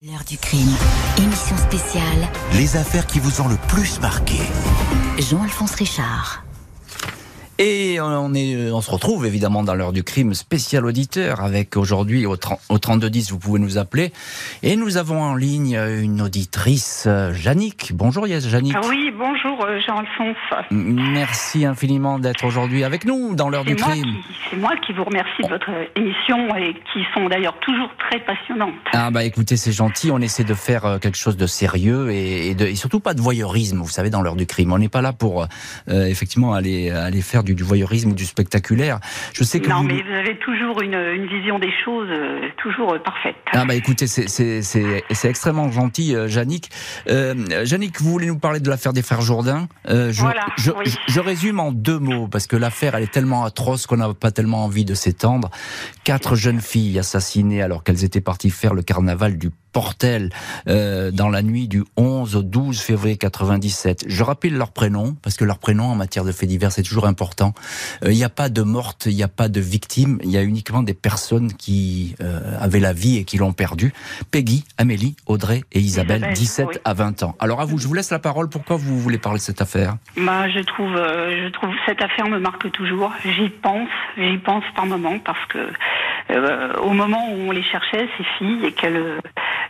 L'heure du crime, émission spéciale, Les affaires qui vous ont le plus marqué. Jean-Alphonse Richard. Et on, est, on se retrouve évidemment dans l'heure du crime spécial auditeur avec aujourd'hui au, 30 au 3210, vous pouvez nous appeler. Et nous avons en ligne une auditrice, euh, Yannick. Bonjour Yes, Yannick. Ah oui, bonjour euh, Jean-Alphonse. Merci infiniment d'être aujourd'hui avec nous dans l'heure du crime. c'est moi qui vous remercie de votre émission et qui sont d'ailleurs toujours très passionnantes. Ah bah écoutez, c'est gentil, on essaie de faire euh, quelque chose de sérieux et, et de, et surtout pas de voyeurisme, vous savez, dans l'heure du crime. On n'est pas là pour euh, effectivement aller, aller faire du, du voyeurisme ou du spectaculaire. Je sais que non, vous... mais vous avez toujours une, une vision des choses euh, toujours euh, parfaite. Ah bah écoutez, c'est- extrêmement gentil, euh, Yannick. Euh, Yannick, vous voulez nous parler de l'affaire des frères Jourdain? Euh, je, Voilà, je, oui. je- je résume en deux mots, parce que l'affaire, elle est tellement atroce qu'on n'a pas tellement envie de s'étendre. Quatre jeunes filles assassinées alors qu'elles étaient parties faire le carnaval du Portel euh, dans la nuit du 11 au 12 février 97. Je rappelle leurs prénoms, parce que leurs prénoms en matière de faits divers, c'est toujours important. Euh, Il n'y a pas de morte, il n'y a pas de victime, il y a uniquement des personnes qui euh, avaient la vie et qui l'ont perdue. Peggy, Amélie, Audrey et Isabelle, Isabelle, 17 oui. à 20 ans. Alors à vous, je vous laisse la parole. Pourquoi vous voulez parler de cette affaire? Bah, je trouve, euh, je trouve cette affaire me marque toujours. J'y pense, j'y pense par moment parce que euh, au moment où on les cherchait ces filles et qu'elles, euh,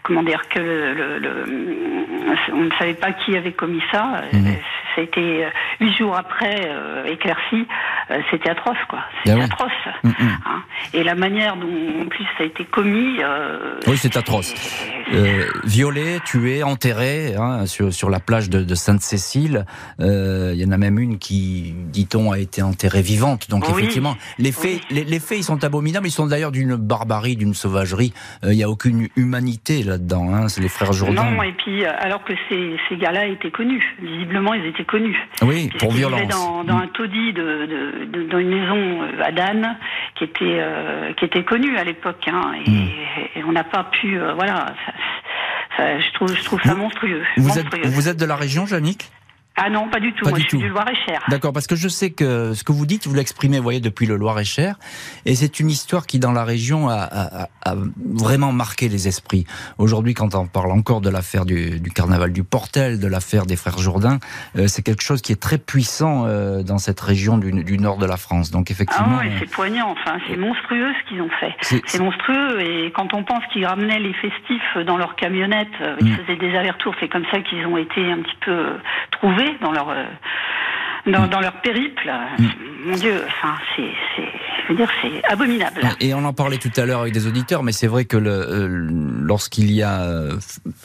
comment dire, que le, le- le- on ne savait pas qui avait commis ça. Mhm. Ça a été euh, huit jours après euh, éclairci. euh, C'était atroce, quoi. C'était Ah oui. atroce. Mm. hein. Et la manière dont, en plus, ça a été commis. euh, Oui, c'est atroce. Euh, violée, tuée, enterrée hein, sur, sur la plage de, de Sainte-Cécile. Euh, Il y en a même une qui, dit-on, a été enterrée vivante. Donc Oui. effectivement, les faits, les, les faits, ils sont abominables. Ils sont d'ailleurs d'une barbarie, d'une sauvagerie. Euh, Il n'y a aucune humanité là-dedans. Hein, c'est les frères Jourdain. Non, et puis euh, alors que ces, ces gars-là étaient connus, visiblement ils étaient connus. oui, pour Puisqu'ils violence. dans, dans Mm. un taudis de, de- de- dans une maison euh, à Dan qui était euh, qui était connue à l'époque, hein, et, Mm. On n'a pas pu, euh, voilà. ça- ça- je trouve je trouve ça Vous- monstrueux. Vous êtes, monstrueux. vous êtes de la région, Yannick? Ah non, pas du tout. Pas Moi, du je suis tout. du Loir-et-Cher. D'accord, parce que je sais que ce que vous dites, vous l'exprimez, voyez, depuis le Loir-et-Cher, et c'est une histoire qui, dans la région, a, a- a- a vraiment marqué les esprits. Aujourd'hui, quand on parle encore de l'affaire du, du carnaval du Portel, de l'affaire des frères Jourdain, euh, c'est quelque chose qui est très puissant euh, dans cette région du, du nord de la France. Donc, Ah effectivement, ouais, c'est poignant. Enfin, c'est monstrueux ce qu'ils ont fait. c'est- monstrueux et quand on pense qu'ils ramenaient les festifs dans leur camionnette, euh, ils Mm. faisaient des allers-retours, c'est comme ça qu'ils ont été un petit peu euh, dans leur euh, dans, Mm. dans leur périple. Mon Dieu, enfin c'est c'est je veux dire c'est abominable. Et on en parlait tout à l'heure avec des auditeurs, mais c'est vrai que euh, lorsqu'il y a euh,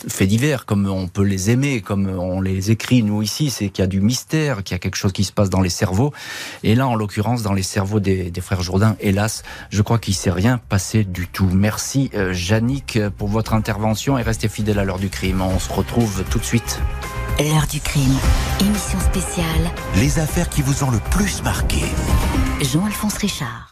faits divers, comme on peut les aimer, comme on les écrit nous ici, c'est qu'il y a du mystère, qu'il y a quelque chose qui se passe dans les cerveaux. Et là, en l'occurrence, dans les cerveaux des, des frères Jourdain, hélas, je crois qu'il s'est rien passé du tout. Merci, Yannick, pour votre intervention et restez fidèle à l'heure du crime. On se retrouve tout de suite. L'heure du crime, émission spéciale, Les affaires qui vous ont le plus marqué. Jean-Alphonse Richard.